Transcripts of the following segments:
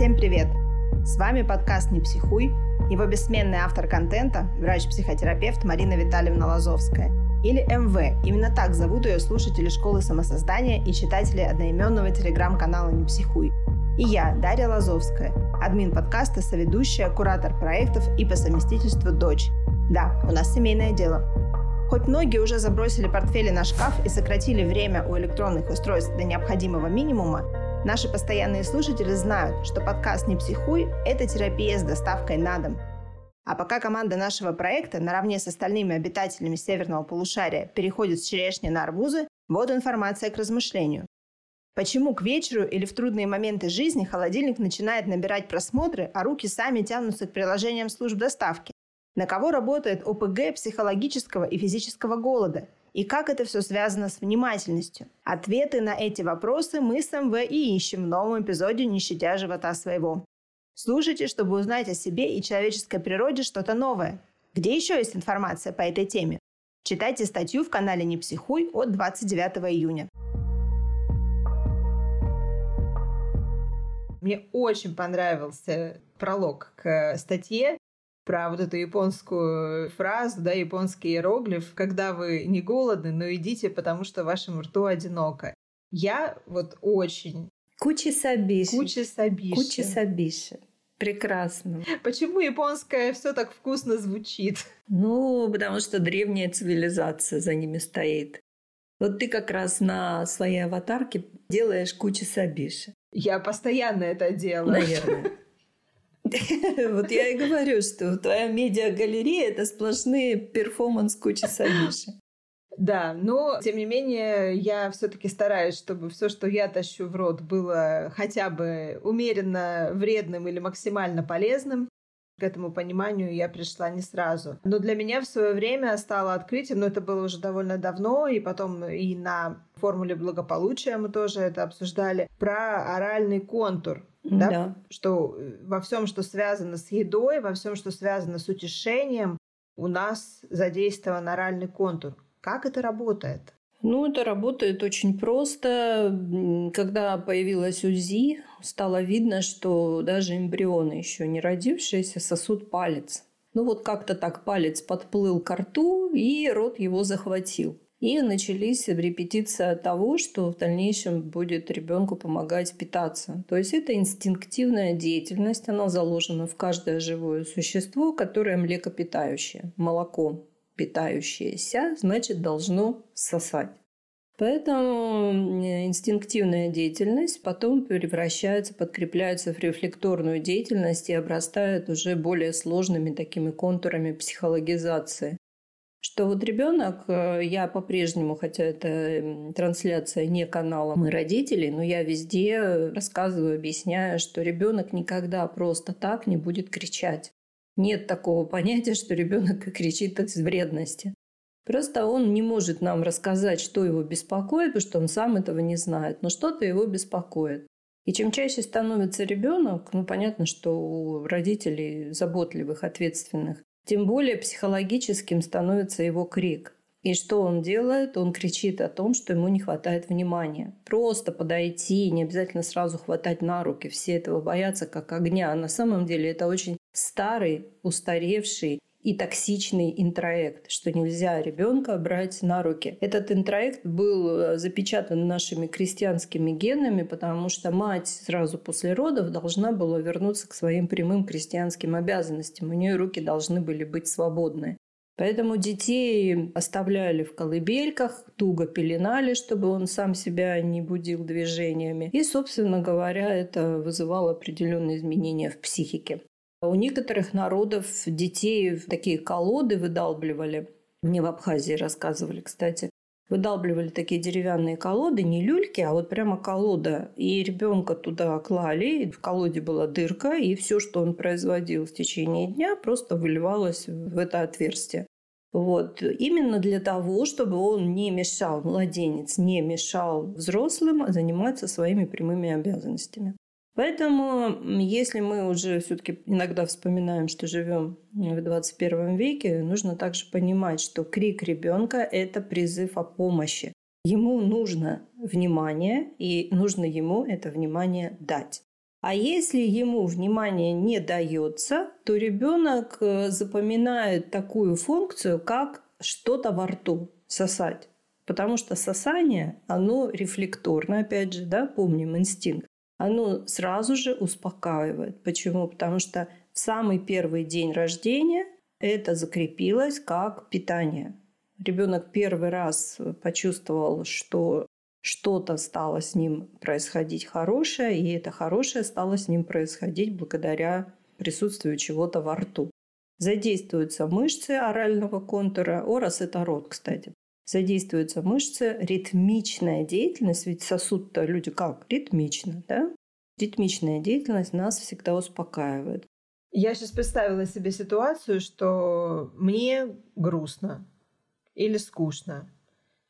Всем привет! С вами подкаст «Не психуй», его бессменный автор контента, врач-психотерапевт Марина Витальевна Лазовская, или МВ, именно так зовут ее слушатели школы самосоздания и читатели одноименного телеграм-канала «Не психуй». И я, Дарья Лазовская, админ подкаста, соведущая, куратор проектов и по совместительству дочь. Да, у нас семейное дело. Хоть многие уже забросили портфели на шкаф и сократили время у электронных устройств до необходимого минимума, Наши постоянные слушатели знают, что подкаст «Не психуй» – это терапия с доставкой на дом. А пока команда нашего проекта наравне с остальными обитателями северного полушария переходит с черешни на арбузы, вот информация к размышлению. Почему к вечеру или в трудные моменты жизни холодильник начинает набирать просмотры, а руки сами тянутся к приложениям служб доставки? На кого работает ОПГ психологического и физического голода? И как это все связано с внимательностью? Ответы на эти вопросы мы с МВ и ищем в новом эпизоде «Не щадя живота своего». Слушайте, чтобы узнать о себе и человеческой природе что-то новое. Где еще есть информация по этой теме? Читайте статью в канале «Не психуй» от 29 июня. Мне очень понравился пролог к статье про вот эту японскую фразу, да, японский иероглиф, когда вы не голодны, но идите, потому что вашему рту одиноко. Я вот очень... Кучи сабиши. Кучи сабиши. Кучи сабиши. Прекрасно. Почему японское все так вкусно звучит? Ну, потому что древняя цивилизация за ними стоит. Вот ты как раз на своей аватарке делаешь 口寂しい. Я постоянно это делаю. Наверное. Вот я и говорю, что твоя медиагалерея – это сплошные перформанс 口寂しい. Да, но тем не менее я все-таки стараюсь, чтобы все, что я тащу в рот, было хотя бы умеренно вредным или максимально полезным. К этому пониманию я пришла не сразу. Но для меня в свое время стало открытием, но это было уже довольно давно, и потом и на формуле благополучия мы тоже это обсуждали, про оральный контур да? да. Что э, во всем, что связано с едой, во всем, что связано с утешением, у нас задействован оральный контур. Как это работает? Ну, это работает очень просто. Когда появилась УЗИ, стало видно, что даже эмбрионы, еще не родившиеся, сосут палец. Ну вот как-то так палец подплыл к рту, и рот его захватил. И начались репетиция того, что в дальнейшем будет ребенку помогать питаться. То есть это инстинктивная деятельность, она заложена в каждое живое существо, которое млекопитающее, молоко питающееся, значит, должно сосать. Поэтому инстинктивная деятельность потом превращается, подкрепляется в рефлекторную деятельность и обрастает уже более сложными такими контурами психологизации что вот ребенок, э, я по-прежнему, хотя это трансляция не канала «Мы родители», но я везде рассказываю, объясняю, что ребенок никогда просто так не будет кричать. Нет такого понятия, что ребенок кричит от вредности. Просто он не может нам рассказать, что его беспокоит, потому что он сам этого не знает, но что-то его беспокоит. И чем чаще становится ребенок, ну понятно, что у родителей заботливых, ответственных, тем более психологическим становится его крик. И что он делает? Он кричит о том, что ему не хватает внимания. Просто подойти, не обязательно сразу хватать на руки. Все этого боятся как огня. А на самом деле это очень старый, устаревший и токсичный интроект, что нельзя ребенка брать на руки. Этот интроект был э, запечатан нашими крестьянскими генами, потому что мать сразу после родов должна была вернуться к своим прямым крестьянским обязанностям. У нее руки должны были быть свободны. Поэтому детей оставляли в колыбельках, туго пеленали, чтобы он сам себя не будил движениями. И, собственно говоря, это вызывало определенные изменения в психике. У некоторых народов детей в такие колоды выдалбливали. Мне в Абхазии рассказывали, кстати. Выдалбливали такие деревянные колоды, не люльки, а вот прямо колода. И ребенка туда клали, в колоде была дырка, и все, что он производил в течение дня, просто выливалось в это отверстие. Вот. Именно для того, чтобы он не мешал, младенец не мешал взрослым заниматься своими прямыми обязанностями. Поэтому, если мы уже все-таки иногда вспоминаем, что живем в 21 веке, нужно также понимать, что крик ребенка – это призыв о помощи. Ему нужно внимание, и нужно ему это внимание дать. А если ему внимание не дается, то ребенок э, запоминает такую функцию, как что-то во рту сосать. Потому что сосание, оно рефлекторно, опять же, да, помним инстинкт, оно сразу же успокаивает. Почему? Потому что в самый первый день рождения это закрепилось как питание. Ребенок первый раз почувствовал, что что-то стало с ним происходить хорошее, и это хорошее стало с ним происходить благодаря присутствию чего-то во рту. Задействуются мышцы орального контура, орос – это рот, кстати. Задействуются мышцы, ритмичная деятельность, ведь сосуд-то люди как? Ритмично, да? Ритмичная деятельность нас всегда успокаивает. Я сейчас представила себе ситуацию, что мне грустно или скучно,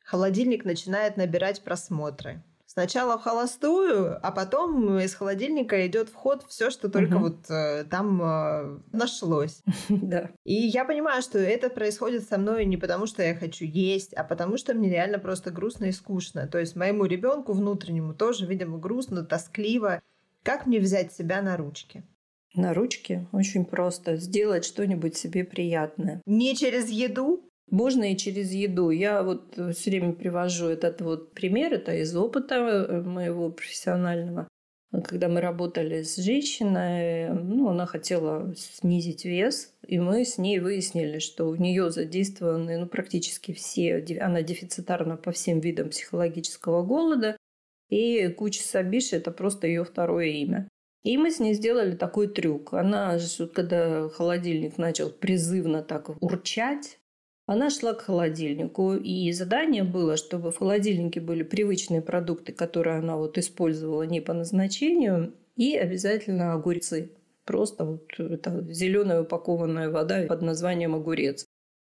холодильник начинает набирать просмотры. Сначала в холостую, а потом из холодильника идет в ход все, что только угу. вот э, там э, нашлось. Да. И я понимаю, что это происходит со мной не потому, что я хочу есть, а потому что мне реально просто грустно и скучно. То есть моему ребенку внутреннему тоже, видимо, грустно, тоскливо. Как мне взять себя на ручки? На ручки очень просто. Сделать что-нибудь себе приятное. Не через еду? Можно и через еду. Я вот все время привожу этот вот пример, это из опыта э, моего профессионального. Когда мы работали с женщиной, ну, она хотела снизить вес, и мы с ней выяснили, что у нее задействованы ну, практически все, она дефицитарна по всем видам психологического голода, и куча Сабиши – это просто ее второе имя. И мы с ней сделали такой трюк. Она, когда холодильник начал призывно так урчать, она шла к холодильнику, и задание было, чтобы в холодильнике были привычные продукты, которые она вот использовала не по назначению, и обязательно огурцы. Просто вот это зеленая упакованная вода под названием огурец.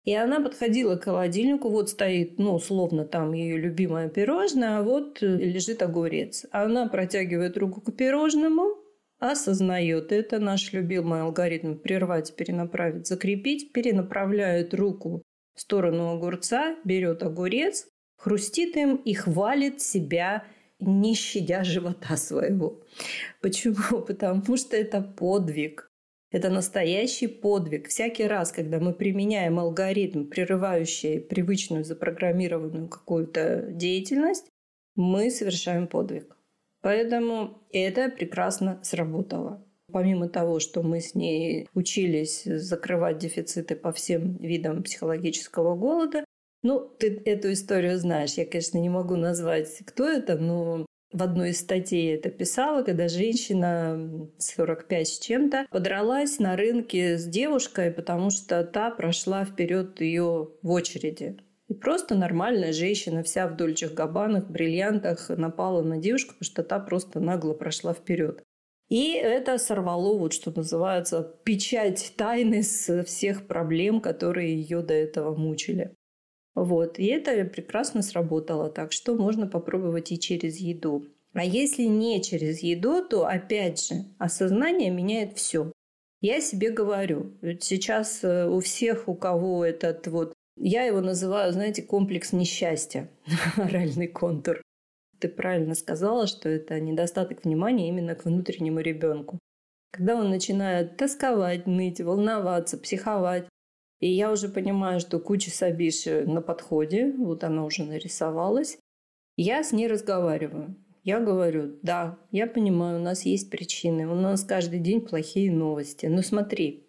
И она подходила к холодильнику, вот стоит, ну, условно, там ее любимое пирожное, а вот лежит огурец. Она протягивает руку к пирожному, осознает это, наш любимый алгоритм прервать, перенаправить, закрепить, перенаправляет руку сторону огурца, берет огурец, хрустит им и хвалит себя, не щадя живота своего. Почему? Потому что это подвиг. Это настоящий подвиг. Всякий раз, когда мы применяем алгоритм, прерывающий привычную запрограммированную какую-то деятельность, мы совершаем подвиг. Поэтому это прекрасно сработало. Помимо того, что мы с ней учились закрывать дефициты по всем видам психологического голода, ну, ты эту историю знаешь. Я, конечно, не могу назвать, кто это, но в одной из статей это писала, когда женщина 45 с чем-то подралась на рынке с девушкой, потому что та прошла вперед ее в очереди. И просто нормальная женщина, вся в дольчих габанах, бриллиантах, напала на девушку, потому что та просто нагло прошла вперед. И это сорвало, вот что называется, печать тайны с всех проблем, которые ее до этого мучили. Вот. И это прекрасно сработало. Так что можно попробовать и через еду. А если не через еду, то опять же осознание меняет все. Я себе говорю, сейчас э, у всех, у кого этот вот, я его называю, знаете, комплекс несчастья, оральный контур ты правильно сказала, что это недостаток внимания именно к внутреннему ребенку. Когда он начинает тосковать, ныть, волноваться, психовать, и я уже понимаю, что куча Сабиши на подходе, вот она уже нарисовалась, я с ней разговариваю. Я говорю, да, я понимаю, у нас есть причины, у нас каждый день плохие новости. Но смотри,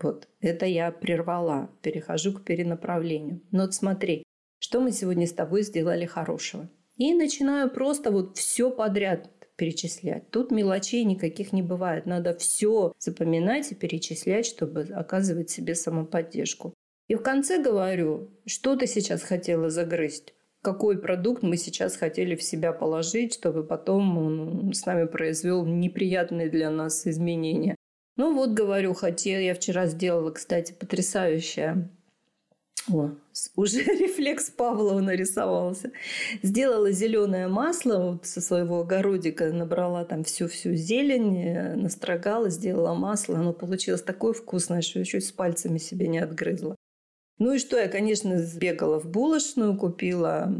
вот, это я прервала, перехожу к перенаправлению. Но вот смотри, что мы сегодня с тобой сделали хорошего. И начинаю просто вот все подряд перечислять. Тут мелочей никаких не бывает. Надо все запоминать и перечислять, чтобы оказывать себе самоподдержку. И в конце говорю, что ты сейчас хотела загрызть? Какой продукт мы сейчас хотели в себя положить, чтобы потом он с нами произвел неприятные для нас изменения? Ну вот, говорю, хотела, я вчера сделала, кстати, потрясающее о, уже рефлекс Павлова нарисовался. Сделала зеленое масло вот со своего огородика, набрала там всю-всю зелень, э, настрогала, сделала масло. Оно получилось такое вкусное, что я чуть с пальцами себе не отгрызла. Ну и что, я, конечно, сбегала в булочную, купила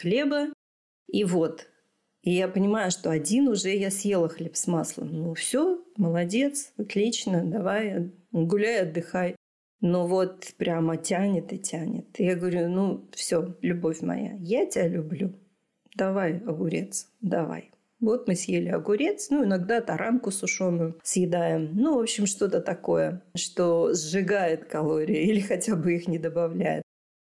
хлеба. И вот, И я понимаю, что один уже я съела хлеб с маслом. Ну все, молодец, отлично, давай, гуляй, отдыхай. Но вот прямо тянет и тянет. Я говорю, ну все, любовь моя, я тебя люблю. Давай огурец, давай. Вот мы съели огурец, ну, иногда таранку сушеную съедаем. Ну, в общем, что-то такое, что сжигает калории или хотя бы их не добавляет.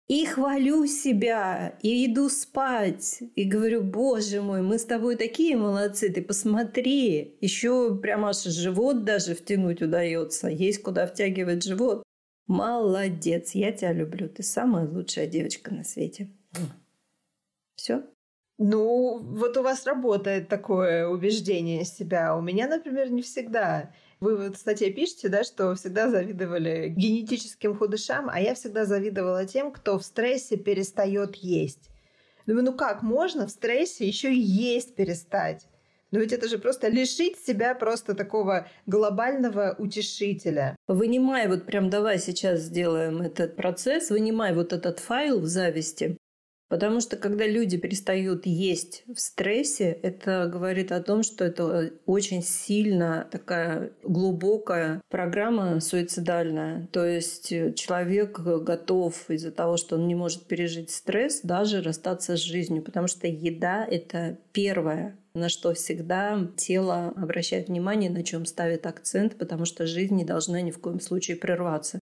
И хвалю себя, и иду спать, и говорю, боже мой, мы с тобой такие молодцы, ты посмотри. Еще прямо аж живот даже втянуть удается, есть куда втягивать живот. Молодец, я тебя люблю, ты самая лучшая девочка на свете. Все. Ну, вот у вас работает такое убеждение себя. У меня, например, не всегда. Вы вот в статье пишете, да, что всегда завидовали генетическим худышам, а я всегда завидовала тем, кто в стрессе перестает есть. Думаю, ну как можно в стрессе еще и есть перестать? Но ведь это же просто лишить себя просто такого глобального утешителя. Вынимай, вот прям давай сейчас сделаем этот процесс, вынимай вот этот файл в зависти Потому что когда люди перестают есть в стрессе, это говорит о том, что это очень сильно такая глубокая программа суицидальная. То есть человек готов из-за того, что он не может пережить стресс, даже расстаться с жизнью. Потому что еда — это первое, на что всегда тело обращает внимание, на чем ставит акцент, потому что жизнь не должна ни в коем случае прерваться.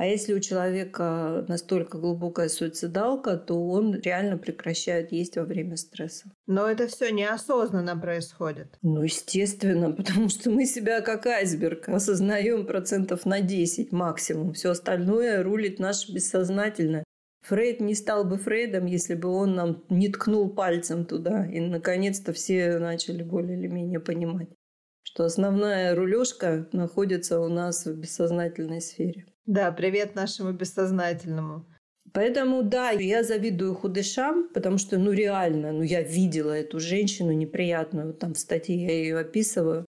А если у человека настолько глубокая суицидалка, то он реально прекращает есть во время стресса. Но это все неосознанно происходит. Ну, естественно, потому что мы себя как айсберг осознаем процентов на 10 максимум. Все остальное рулит наше бессознательное. Фрейд не стал бы Фрейдом, если бы он нам не ткнул пальцем туда. И, наконец-то, все начали более или менее понимать, что основная рулежка находится у нас в бессознательной сфере. Да, привет нашему бессознательному. Поэтому, да, я завидую худышам, потому что, ну, реально, ну, я видела эту женщину неприятную, там в статье я ее описываю.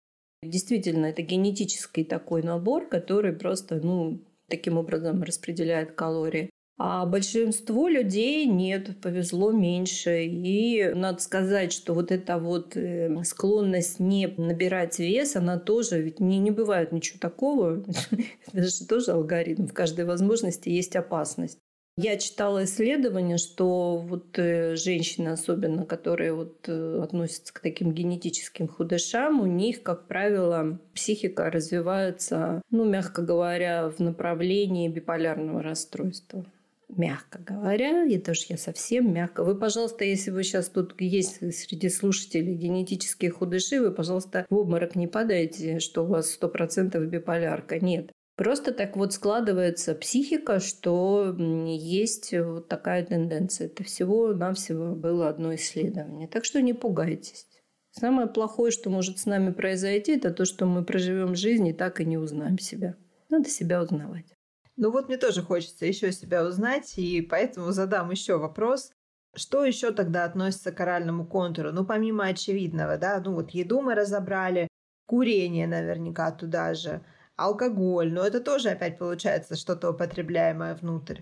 Действительно, это генетический такой набор, который просто, ну, таким образом распределяет калории. А большинству людей нет, повезло меньше. И надо сказать, что вот эта вот э, склонность не набирать вес, она тоже, ведь не, не бывает ничего такого. Это же тоже алгоритм. В каждой возможности есть опасность. Я читала исследования, что вот э, женщины, особенно которые вот э, относятся к таким генетическим худышам, у них, как правило, психика развивается, ну, мягко говоря, в направлении биполярного расстройства мягко говоря, и тоже я совсем мягко. Вы, пожалуйста, если вы сейчас тут есть среди слушателей генетические худыши, вы, пожалуйста, в обморок не падайте, что у вас сто процентов биполярка. Нет. Просто так вот складывается психика, что есть вот такая тенденция. Это всего-навсего было одно исследование. Так что не пугайтесь. Самое плохое, что может с нами произойти, это то, что мы проживем жизнь и так и не узнаем себя. Надо себя узнавать. Ну вот мне тоже хочется еще себя узнать, и поэтому задам еще вопрос. Что еще тогда относится к оральному контуру? Ну, помимо очевидного, да, ну вот еду мы разобрали, курение наверняка туда же, алкоголь, но это тоже опять получается что-то употребляемое внутрь.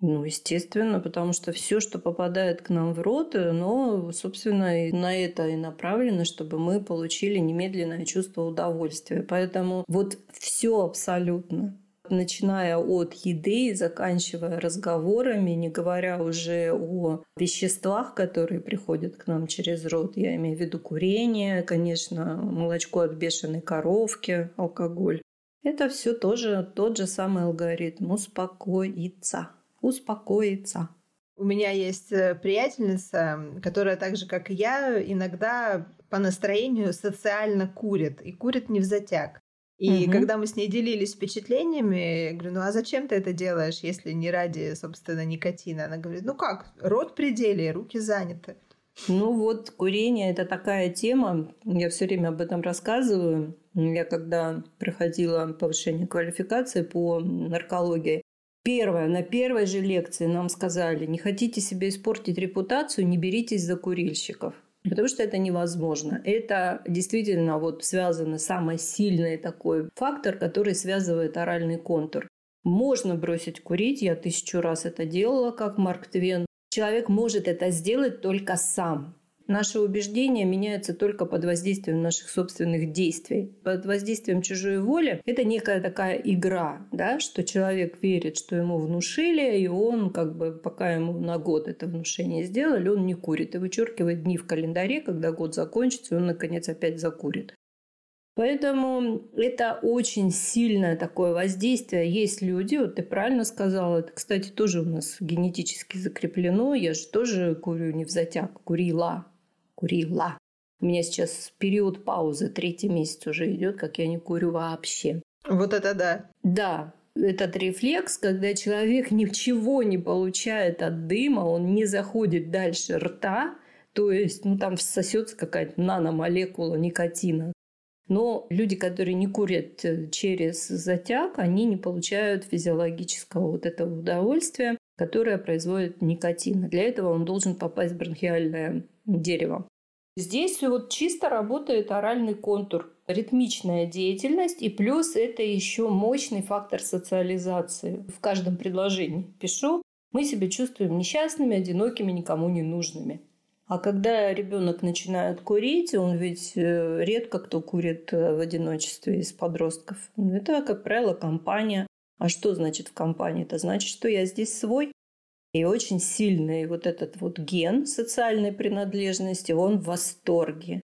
Ну, естественно, потому что все, что попадает к нам в рот, оно, собственно, на это и направлено, чтобы мы получили немедленное чувство удовольствия. Поэтому вот все абсолютно начиная от еды и заканчивая разговорами, не говоря уже о веществах, которые приходят к нам через рот. Я имею в виду курение, конечно, молочко от бешеной коровки, алкоголь. Это все тоже тот же самый алгоритм. Успокоиться. Успокоиться. У меня есть э, приятельница, которая так же, как и я, иногда по настроению социально курит. И курит не в затяг. И угу. когда мы с ней делились впечатлениями, я говорю, ну а зачем ты это делаешь, если не ради, собственно, никотина? Она говорит, ну как, рот пределе, руки заняты. Ну вот, курение – это такая тема, я все время об этом рассказываю. Я когда проходила повышение квалификации по наркологии, Первое, на первой же лекции нам сказали, не хотите себе испортить репутацию, не беритесь за курильщиков. Потому что это невозможно. Это действительно вот связано самый сильный такой фактор, который связывает оральный контур. Можно бросить курить, я тысячу раз это делала, как Марк Твен. Человек может это сделать только сам. Наши убеждения меняются только под воздействием наших собственных действий. Под воздействием чужой воли это некая такая игра, да, что человек верит, что ему внушили, и он как бы пока ему на год это внушение сделали, он не курит и вычеркивает дни в календаре, когда год закончится, и он наконец опять закурит. Поэтому это очень сильное такое воздействие. Есть люди, вот ты правильно сказала, это, кстати, тоже у нас генетически закреплено. Я же тоже курю не в затяг, курила, курила. У меня сейчас период паузы, третий месяц уже идет, как я не курю вообще. Вот это да. Да, этот рефлекс, когда человек ничего не получает от дыма, он не заходит дальше рта, то есть, ну, там всосется какая-то наномолекула никотина. Но люди, которые не курят э, через затяг, они не получают физиологического вот этого удовольствия, которое производит никотин. Для этого он должен попасть в бронхиальное дерево. Здесь вот чисто работает оральный контур, ритмичная деятельность, и плюс это еще мощный фактор социализации. В каждом предложении пишу, мы себя чувствуем несчастными, одинокими, никому не нужными. А когда ребенок начинает курить, он ведь э, редко кто курит э, в одиночестве из подростков. Это, как правило, компания. А что значит в компании? Это значит, что я здесь свой. И очень сильный вот этот вот ген социальной принадлежности, он в восторге.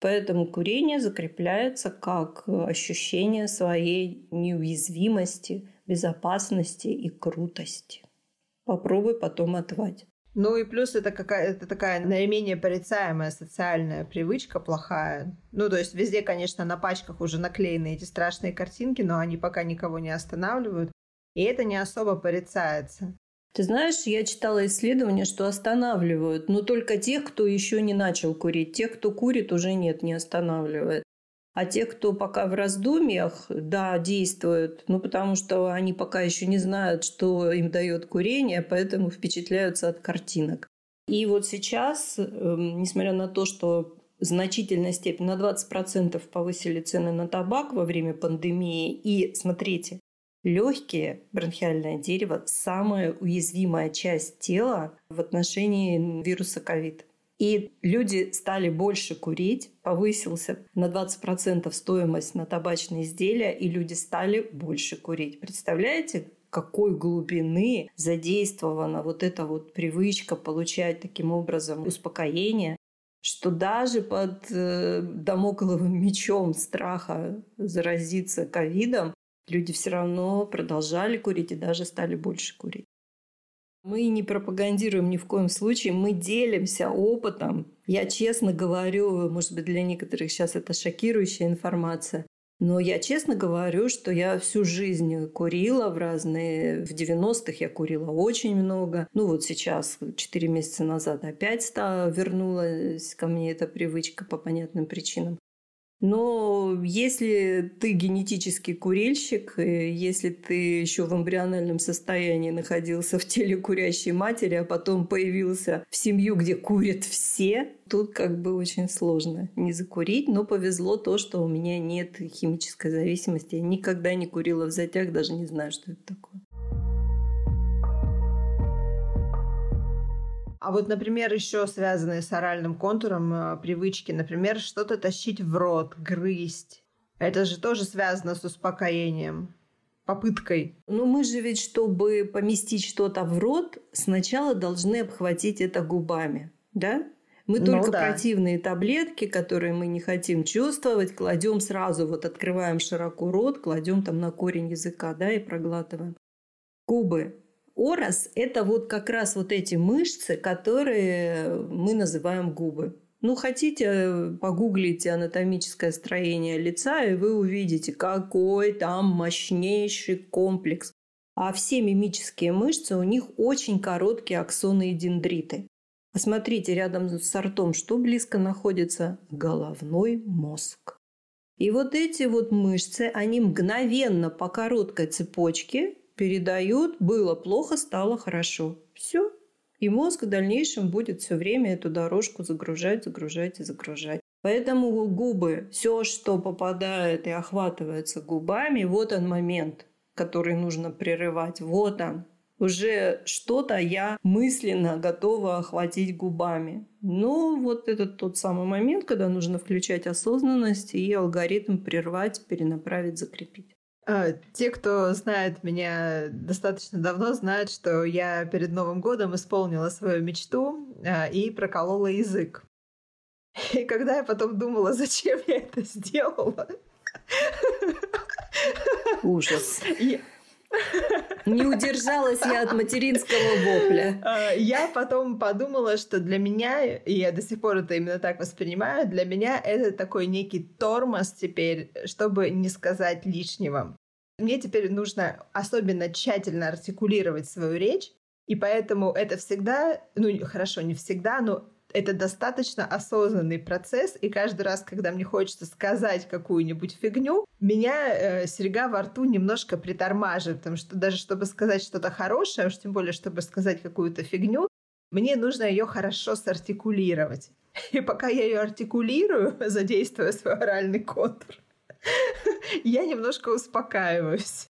Поэтому курение закрепляется как ощущение своей неуязвимости, безопасности и крутости. Попробуй потом отвать. Ну и плюс это какая-то такая наименее порицаемая социальная привычка плохая. Ну, то есть везде, конечно, на пачках уже наклеены эти страшные картинки, но они пока никого не останавливают. И это не особо порицается. Ты знаешь, я читала исследования, что останавливают, но только тех, кто еще не начал курить. Тех, кто курит, уже нет, не останавливает. А те, кто пока в раздумьях, да, действуют, ну, потому что они пока еще не знают, что им дает курение, поэтому впечатляются от картинок. И вот сейчас, эм, несмотря на то, что значительная степень, на 20% повысили цены на табак во время пандемии, и, смотрите, легкие, бронхиальное дерево – самая уязвимая часть тела в отношении вируса ковид. И люди стали больше курить, повысился на 20% стоимость на табачные изделия, и люди стали больше курить. Представляете, какой глубины задействована вот эта вот привычка получать таким образом успокоение, что даже под э, домокловым мечом страха заразиться ковидом люди все равно продолжали курить и даже стали больше курить. Мы не пропагандируем ни в коем случае, мы делимся опытом. Я честно говорю, может быть, для некоторых сейчас это шокирующая информация, но я честно говорю, что я всю жизнь курила в разные... В 90-х я курила очень много. Ну вот сейчас, 4 месяца назад, опять вернулась ко мне эта привычка по понятным причинам. Но если ты генетический курильщик, если ты еще в эмбриональном состоянии находился в теле курящей матери, а потом появился в семью, где курят все, тут как бы очень сложно не закурить. Но повезло то, что у меня нет химической зависимости. Я никогда не курила в затяг, даже не знаю, что это такое. А вот, например, еще связанные с оральным контуром э, привычки, например, что-то тащить в рот, грызть. Это же тоже связано с успокоением, попыткой. Ну, мы же ведь, чтобы поместить что-то в рот, сначала должны обхватить это губами, да? Мы ну, только да. противные таблетки, которые мы не хотим чувствовать, кладем сразу, вот открываем широко рот, кладем там на корень языка, да, и проглатываем. Губы Орос – это вот как раз вот эти мышцы, которые мы называем губы. Ну, хотите, погуглите анатомическое строение лица, и вы увидите, какой там мощнейший комплекс. А все мимические мышцы, у них очень короткие аксоны и дендриты. Посмотрите, рядом с ртом что близко находится? Головной мозг. И вот эти вот мышцы, они мгновенно по короткой цепочке передают «было плохо, стало хорошо». Все. И мозг в дальнейшем будет все время эту дорожку загружать, загружать и загружать. Поэтому губы, все, что попадает и охватывается губами, вот он момент, который нужно прерывать. Вот он. уже что-то я мысленно готова охватить губами. Но вот это тот самый момент, когда нужно включать осознанность и алгоритм прервать, перенаправить, закрепить. А, те, кто знает меня достаточно давно, знают, что я перед Новым годом исполнила свою мечту а, и проколола язык. И когда я потом думала, зачем я это сделала... Ужас. Не удержалась я от материнского вопля. А, я потом подумала, что для меня, и я до сих пор это именно так воспринимаю, для меня это такой некий тормоз теперь, чтобы не сказать лишнего. Мне теперь нужно особенно тщательно артикулировать свою речь, и поэтому это всегда, ну хорошо, не всегда, но это достаточно осознанный процесс, и каждый раз, когда мне хочется сказать какую-нибудь фигню, меня э, серега во рту немножко притормаживает, потому что даже чтобы сказать что-то хорошее, уж тем более, чтобы сказать какую-то фигню, мне нужно ее хорошо сартикулировать. И пока я ее артикулирую, задействуя свой оральный контур, я немножко успокаиваюсь.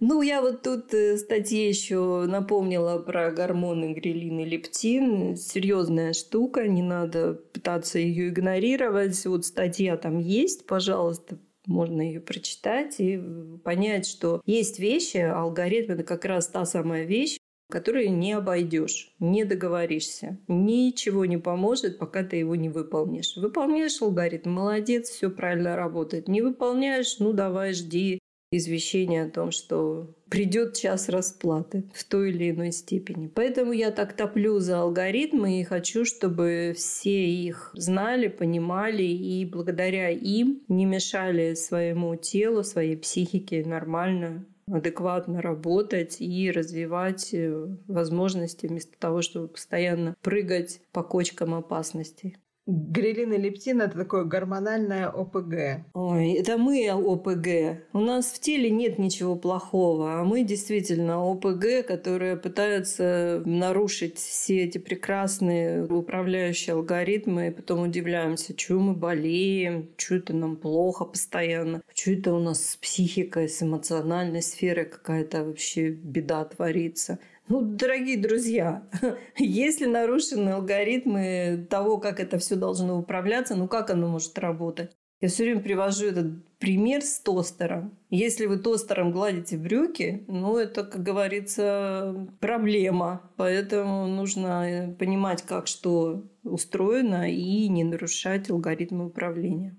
Ну, я вот тут э, в статье еще напомнила про гормоны грилин и лептин. Серьезная штука, не надо пытаться ее игнорировать. Вот статья там есть, пожалуйста, можно ее прочитать и понять, что есть вещи, алгоритм это как раз та самая вещь, которую не обойдешь, не договоришься. Ничего не поможет, пока ты его не выполнишь. Выполняешь алгоритм, молодец, все правильно работает. Не выполняешь, ну давай жди извещение о том, что придет час расплаты в той или иной степени. Поэтому я так топлю за алгоритмы и хочу, чтобы все их знали, понимали и благодаря им не мешали своему телу, своей психике нормально адекватно работать и развивать э, возможности вместо того, чтобы постоянно прыгать по кочкам опасностей. Грелин и лептин – это такое гормональное ОПГ. Ой, это мы ОПГ. У нас в теле нет ничего плохого, а мы действительно ОПГ, которые пытаются нарушить все эти прекрасные управляющие алгоритмы, и потом удивляемся, что мы болеем, что это нам плохо постоянно, что это у нас с психикой, с эмоциональной сферой какая-то вообще беда творится. Ну, дорогие друзья, если нарушены алгоритмы того, как это все должно управляться, ну как оно может работать? Я все время привожу этот пример с тостером. Если вы тостером гладите брюки, ну, это, как говорится, проблема. Поэтому нужно понимать, как что устроено, и не нарушать алгоритмы управления.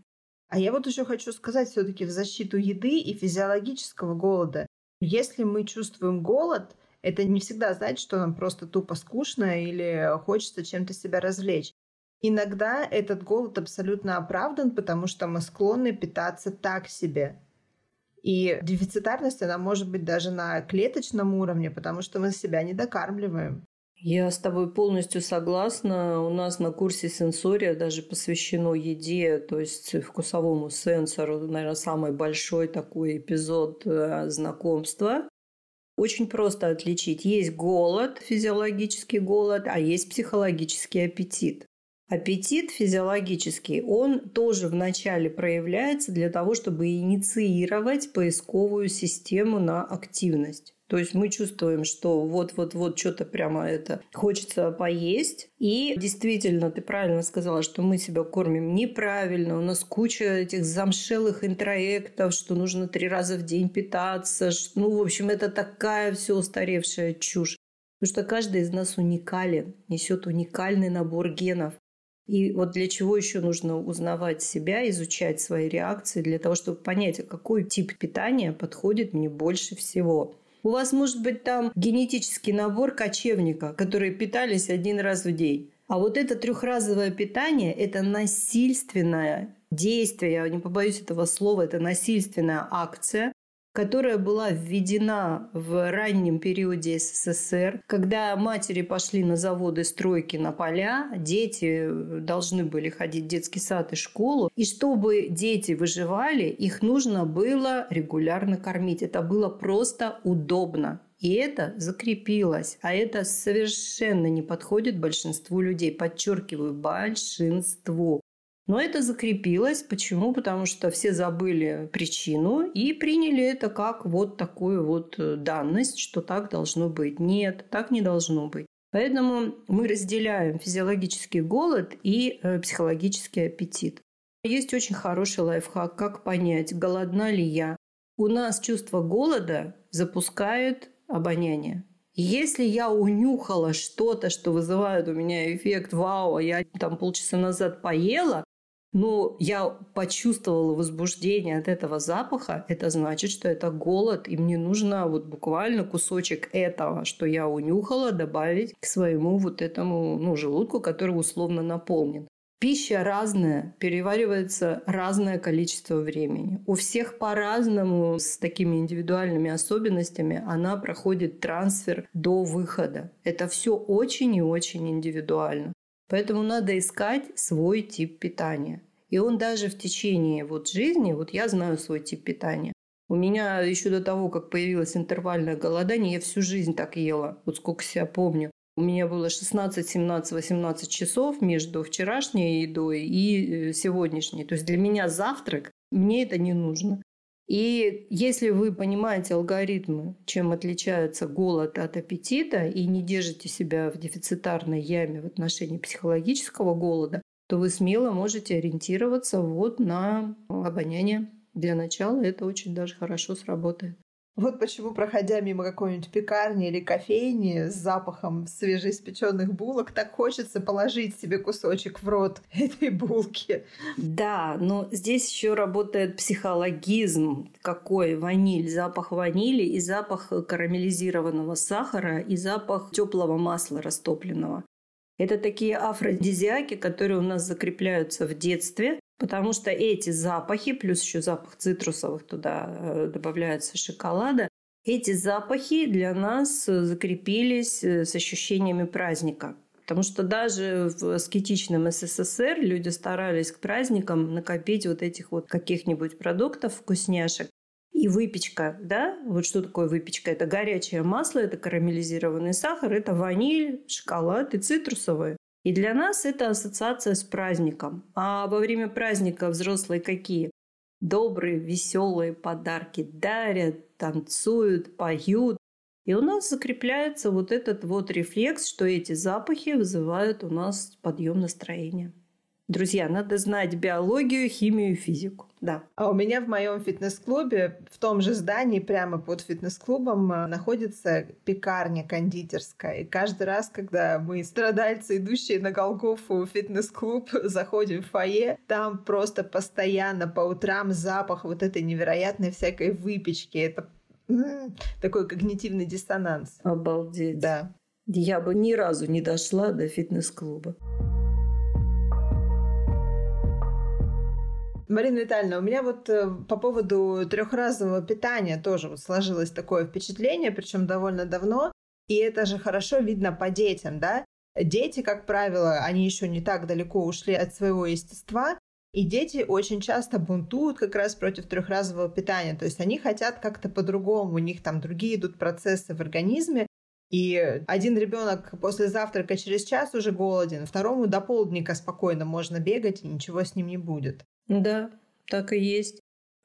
А я вот еще хочу сказать все-таки в защиту еды и физиологического голода. Если мы чувствуем голод, это не всегда значит, что нам просто тупо скучно или хочется чем-то себя развлечь. Иногда этот голод абсолютно оправдан, потому что мы склонны питаться так себе. И дефицитарность, она может быть даже на клеточном уровне, потому что мы себя не докармливаем. Я с тобой полностью согласна. У нас на курсе сенсория даже посвящено еде, то есть вкусовому сенсору, наверное, самый большой такой эпизод э, знакомства. Очень просто отличить. Есть голод, физиологический голод, а есть психологический аппетит. Аппетит физиологический, он тоже вначале проявляется для того, чтобы инициировать поисковую систему на активность. То есть мы чувствуем, что вот-вот-вот что-то прямо это хочется поесть. И действительно, ты правильно сказала, что мы себя кормим неправильно. У нас куча этих замшелых интроектов, что нужно три раза в день питаться. Ну, в общем, это такая все устаревшая чушь. Потому что каждый из нас уникален, несет уникальный набор генов. И вот для чего еще нужно узнавать себя, изучать свои реакции, для того, чтобы понять, а какой тип питания подходит мне больше всего. У вас может быть там генетический набор кочевника, которые питались один раз в день. А вот это трехразовое питание – это насильственное действие, я не побоюсь этого слова, это насильственная акция, которая была введена в раннем периоде СССР, когда матери пошли на заводы стройки на поля, дети должны были ходить в детский сад и школу, и чтобы дети выживали, их нужно было регулярно кормить. Это было просто удобно. И это закрепилось. А это совершенно не подходит большинству людей. Подчеркиваю, большинству. Но это закрепилось. Почему? Потому что все забыли причину и приняли это как вот такую вот э, данность, что так должно быть. Нет, так не должно быть. Поэтому мы разделяем физиологический голод и э, психологический аппетит. Есть очень хороший лайфхак, как понять, голодна ли я. У нас чувство голода запускает обоняние. Если я унюхала что-то, что вызывает у меня эффект «Вау, а я там полчаса назад поела», но я почувствовала возбуждение от этого запаха, это значит, что это голод, и мне нужно вот буквально кусочек этого, что я унюхала, добавить к своему вот этому ну, желудку, который условно наполнен. Пища разная, переваривается разное количество времени. У всех по-разному, с такими индивидуальными особенностями, она проходит трансфер до выхода. Это все очень и очень индивидуально. Поэтому надо искать свой тип питания. И он даже в течение вот жизни, вот я знаю свой тип питания. У меня еще до того, как появилось интервальное голодание, я всю жизнь так ела, вот сколько себя помню. У меня было 16, 17, 18 часов между вчерашней едой и э, сегодняшней. То есть для меня завтрак, мне это не нужно. И если вы понимаете алгоритмы, чем отличается голод от аппетита, и не держите себя в дефицитарной яме в отношении психологического голода, то вы смело можете ориентироваться вот на обоняние. Для начала это очень даже хорошо сработает. Вот почему, проходя мимо какой-нибудь пекарни или кофейни с запахом свежеиспеченных булок, так хочется положить себе кусочек в рот этой булки. Да, но здесь еще работает психологизм. Какой ваниль? Запах ванили и запах карамелизированного сахара и запах теплого масла растопленного. Это такие афродизиаки, которые у нас закрепляются в детстве, Потому что эти запахи, плюс еще запах цитрусовых туда э, добавляется шоколада, эти запахи для нас э, закрепились э, с ощущениями праздника. Потому что даже в аскетичном СССР люди старались к праздникам накопить вот этих вот каких-нибудь продуктов, вкусняшек. И выпечка, да, вот что такое выпечка? Это горячее масло, это карамелизированный сахар, это ваниль, шоколад и цитрусовые. И для нас это ассоциация с праздником. А во время праздника взрослые какие? Добрые, веселые подарки дарят, танцуют, поют. И у нас закрепляется вот этот вот рефлекс, что эти запахи вызывают у нас подъем настроения. Друзья, надо знать биологию, химию, физику. Да. А у меня в моем фитнес-клубе, в том же здании, прямо под фитнес-клубом, э, находится пекарня кондитерская. И каждый раз, когда мы, страдальцы, идущие на Голгофу в фитнес-клуб, заходим в фойе, там просто постоянно по утрам запах вот этой невероятной всякой выпечки. Это такой когнитивный диссонанс. Обалдеть. Да. Я бы ни разу не дошла до фитнес-клуба. Марина Витальевна, у меня вот э, по поводу трехразового питания тоже вот сложилось такое впечатление, причем довольно давно, и это же хорошо видно по детям, да? Дети, как правило, они еще не так далеко ушли от своего естества, и дети очень часто бунтуют как раз против трехразового питания. То есть они хотят как-то по-другому, у них там другие идут процессы в организме. И один ребенок после завтрака через час уже голоден, второму до полдника спокойно можно бегать, и ничего с ним не будет. Да, так и есть.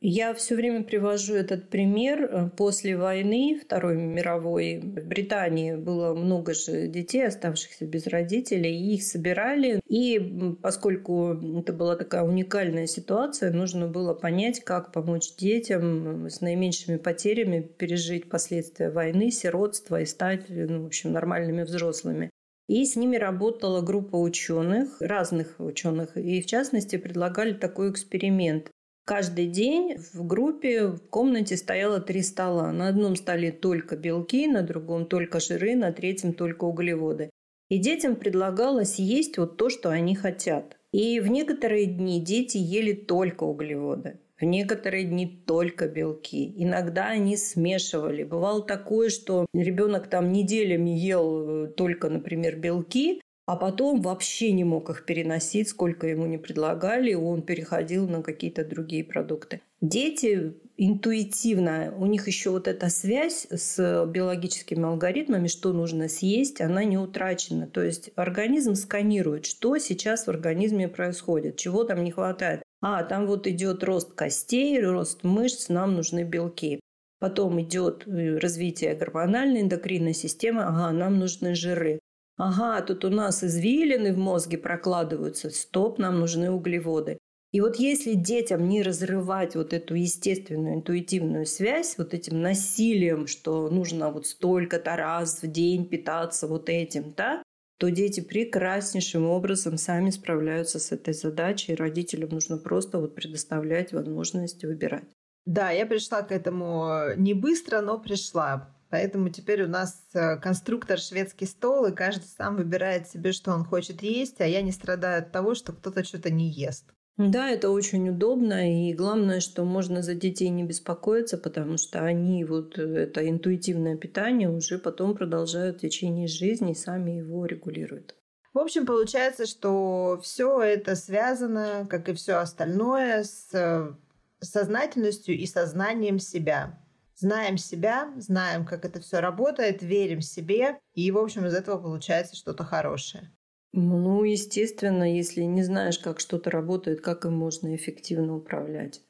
Я все время привожу этот пример. После войны Второй мировой в Британии было много же детей, оставшихся без родителей, и их собирали. И поскольку это была такая уникальная ситуация, нужно было понять, как помочь детям с наименьшими потерями пережить последствия войны, сиротства и стать, ну, в общем, нормальными взрослыми. И с ними работала группа ученых, разных ученых, и в частности предлагали такой эксперимент. Каждый день в группе в комнате стояло три стола. На одном столе только белки, на другом только жиры, на третьем только углеводы. И детям предлагалось есть вот то, что они хотят. И в некоторые дни дети ели только углеводы. В некоторые дни только белки. Иногда они смешивали. Бывало такое, что ребенок там неделями ел э, только, например, белки, а потом вообще не мог их переносить, сколько ему не предлагали, он переходил на какие-то другие продукты. Дети интуитивно. У них еще вот эта связь с биологическими алгоритмами, что нужно съесть, она не утрачена. То есть организм сканирует, что сейчас в организме происходит, чего там не хватает. А, там вот идет рост костей, рост мышц, нам нужны белки. Потом идет э, развитие гормональной эндокринной системы, ага, нам нужны жиры. Ага, тут у нас извилины в мозге прокладываются, стоп, нам нужны углеводы. И вот если детям не разрывать вот эту естественную интуитивную связь вот этим насилием, что нужно вот столько-то раз в день питаться вот этим, да, то дети прекраснейшим образом сами справляются с этой задачей. И родителям нужно просто вот предоставлять возможность выбирать. Да, я пришла к этому э, не быстро, но пришла. Поэтому теперь у нас э, конструктор шведский стол, и каждый сам выбирает себе, что он хочет есть, а я не страдаю от того, что кто-то что-то не ест. Да, это очень удобно, и главное, что можно за детей не беспокоиться, потому что они вот э, это интуитивное питание уже потом продолжают в течение жизни и сами его регулируют. В общем, получается, что все это связано, как и все остальное, с э, сознательностью и сознанием себя. Знаем себя, знаем, как это все работает, верим себе, и, в общем, из этого получается что-то хорошее. Ну, естественно, если не знаешь, как что-то работает, как им можно эффективно управлять?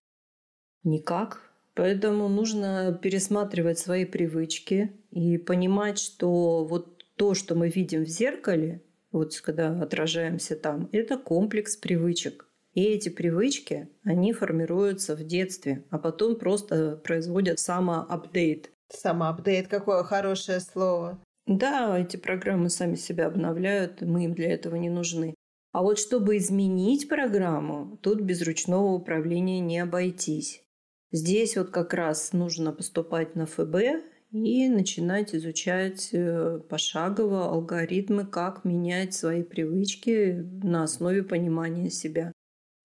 Никак. Поэтому нужно пересматривать свои привычки и понимать, что вот то, что мы видим в зеркале, вот когда отражаемся там, это комплекс привычек. И эти привычки, они формируются в детстве, а потом просто производят самоапдейт. Самоапдейт, какое хорошее слово. Да, эти программы сами себя обновляют, мы им для этого не нужны. А вот чтобы изменить программу, тут без ручного управления не обойтись. Здесь вот как раз нужно поступать на ФБ и начинать изучать э, пошагово алгоритмы, как менять свои привычки на основе понимания себя.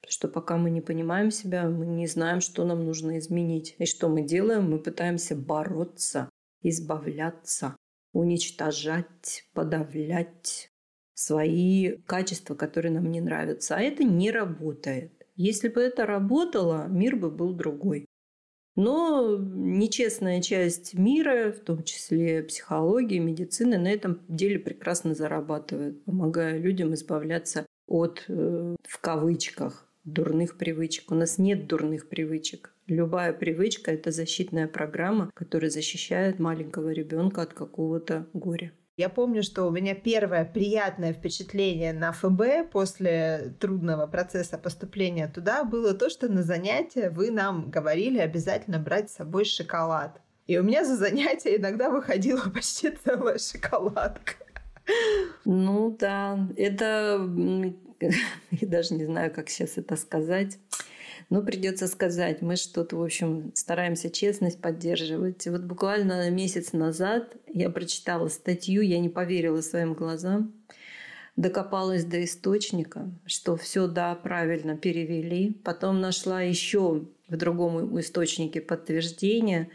Потому что пока мы не понимаем себя, мы не знаем, что нам нужно изменить. И что мы делаем? Мы пытаемся бороться, избавляться уничтожать, подавлять свои качества, которые нам не нравятся. А это не работает. Если бы это работало, мир бы был другой. Но нечестная часть мира, в том числе психологии, медицины, на этом деле прекрасно зарабатывает, помогая людям избавляться от, э, в кавычках, дурных привычек. У нас нет дурных привычек. Любая привычка – это защитная программа, которая защищает маленького ребенка от какого-то горя. Я помню, что у меня первое приятное впечатление на ФБ после трудного процесса поступления туда было то, что на занятия вы нам говорили обязательно брать с собой шоколад. И у меня за занятия иногда выходила почти целая шоколадка. Ну да, это... Я даже не знаю, как сейчас это сказать. Но придется сказать, мы что-то, в общем, стараемся честность поддерживать. вот буквально месяц назад я прочитала статью, я не поверила своим глазам, докопалась до источника, что все, да, правильно перевели. Потом нашла еще в другом источнике подтверждение,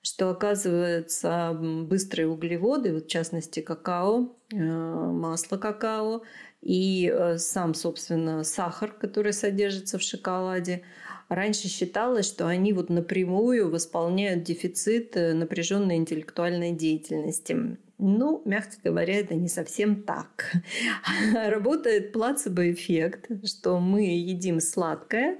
что оказывается быстрые углеводы, вот в частности какао, э, масло какао, и э, сам, собственно, сахар, который содержится в шоколаде, раньше считалось, что они вот напрямую восполняют дефицит э, напряженной интеллектуальной деятельности. Ну, мягко говоря, это не совсем так. Работает плацебо-эффект, что мы едим сладкое,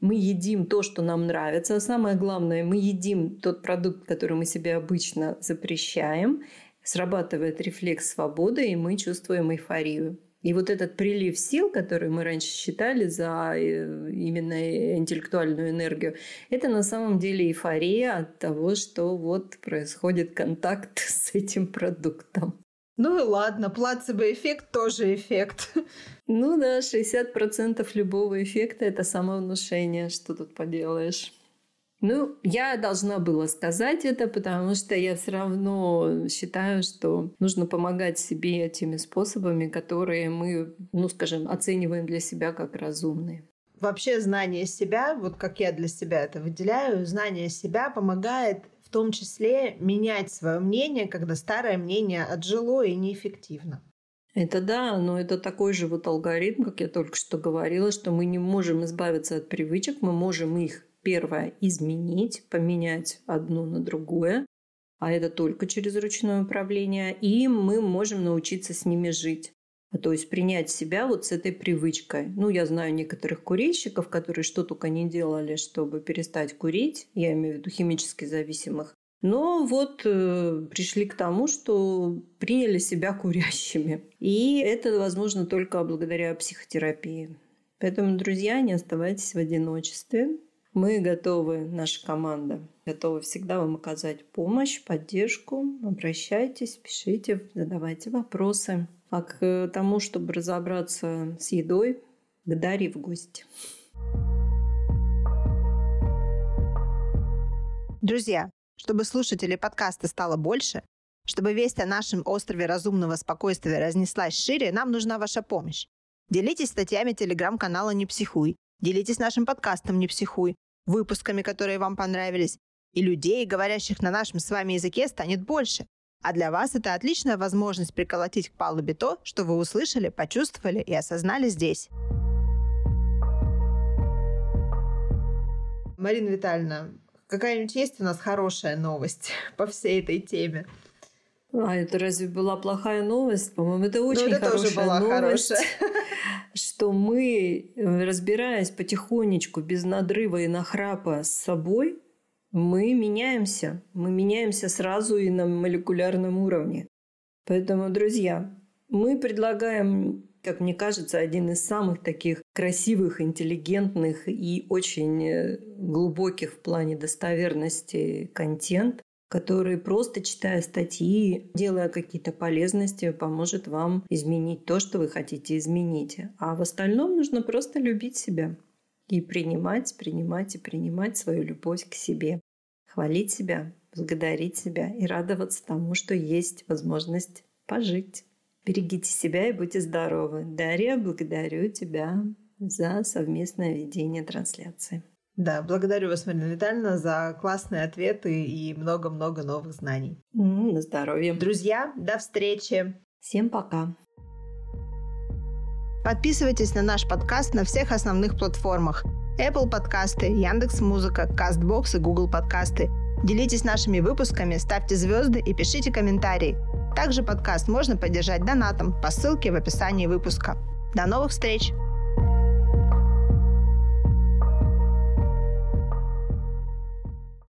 мы едим то, что нам нравится, а самое главное, мы едим тот продукт, который мы себе обычно запрещаем, срабатывает рефлекс свободы, и мы чувствуем эйфорию. И вот этот прилив сил, который мы раньше считали за э, именно интеллектуальную энергию, это на самом деле эйфория от того, что вот происходит контакт с этим продуктом. Ну и ладно, плацебо-эффект тоже эффект. Ну да, 60% любого эффекта – это самовнушение, что тут поделаешь. Ну, я должна была сказать это, потому что я все равно считаю, что нужно помогать себе теми способами, которые мы, ну, скажем, оцениваем для себя как разумные. Вообще знание себя, вот как я для себя это выделяю, знание себя помогает в том числе менять свое мнение, когда старое мнение отжило и неэффективно. Это да, но это такой же вот алгоритм, как я только что говорила, что мы не можем избавиться от привычек, мы можем их первое – изменить, поменять одно на другое, а это только через ручное управление, и мы можем научиться с ними жить. То есть принять себя вот с этой привычкой. Ну, я знаю некоторых курильщиков, которые что только не делали, чтобы перестать курить. Я имею в виду химически зависимых. Но вот э, пришли к тому, что приняли себя курящими. И это возможно только благодаря психотерапии. Поэтому, друзья, не оставайтесь в одиночестве. Мы готовы, наша команда, готова всегда вам оказать помощь, поддержку. Обращайтесь, пишите, задавайте вопросы. А к тому, чтобы разобраться с едой, к Дарье в гости. Друзья, чтобы слушателей подкаста стало больше, чтобы весть о нашем острове разумного спокойствия разнеслась шире, нам нужна ваша помощь. Делитесь статьями телеграм-канала «Не психуй», делитесь нашим подкастом «Не психуй», выпусками, которые вам понравились, и людей, говорящих на нашем с вами языке, станет больше. А для вас это отличная возможность приколотить к палубе то, что вы услышали, почувствовали и осознали здесь. Марина Витальевна, какая-нибудь есть у нас хорошая новость по всей этой теме? А это разве была плохая новость? По-моему, это ну, очень ну, это хорошая тоже была новость, хорошая. что мы, разбираясь потихонечку, без надрыва и нахрапа с собой, мы меняемся. Мы меняемся сразу и на молекулярном уровне. Поэтому, друзья, мы предлагаем, как мне кажется, один из самых таких красивых, интеллигентных и очень э, глубоких в плане достоверности контент, который просто читая статьи, делая какие-то полезности, поможет вам изменить то, что вы хотите изменить. А в остальном нужно просто любить себя и принимать, принимать и принимать свою любовь к себе. Хвалить себя, благодарить себя и радоваться тому, что есть возможность пожить. Берегите себя и будьте здоровы. Дарья, благодарю тебя за совместное ведение трансляции. Да, благодарю вас, Марина Витальевна, за классные ответы и много-много новых знаний. Mm, на здоровье. Друзья, до встречи. Всем пока. Подписывайтесь на наш подкаст на всех основных платформах. Apple подкасты, Яндекс Музыка, Castbox и Google подкасты. Делитесь нашими выпусками, ставьте звезды и пишите комментарии. Также подкаст можно поддержать донатом по ссылке в описании выпуска. До новых встреч!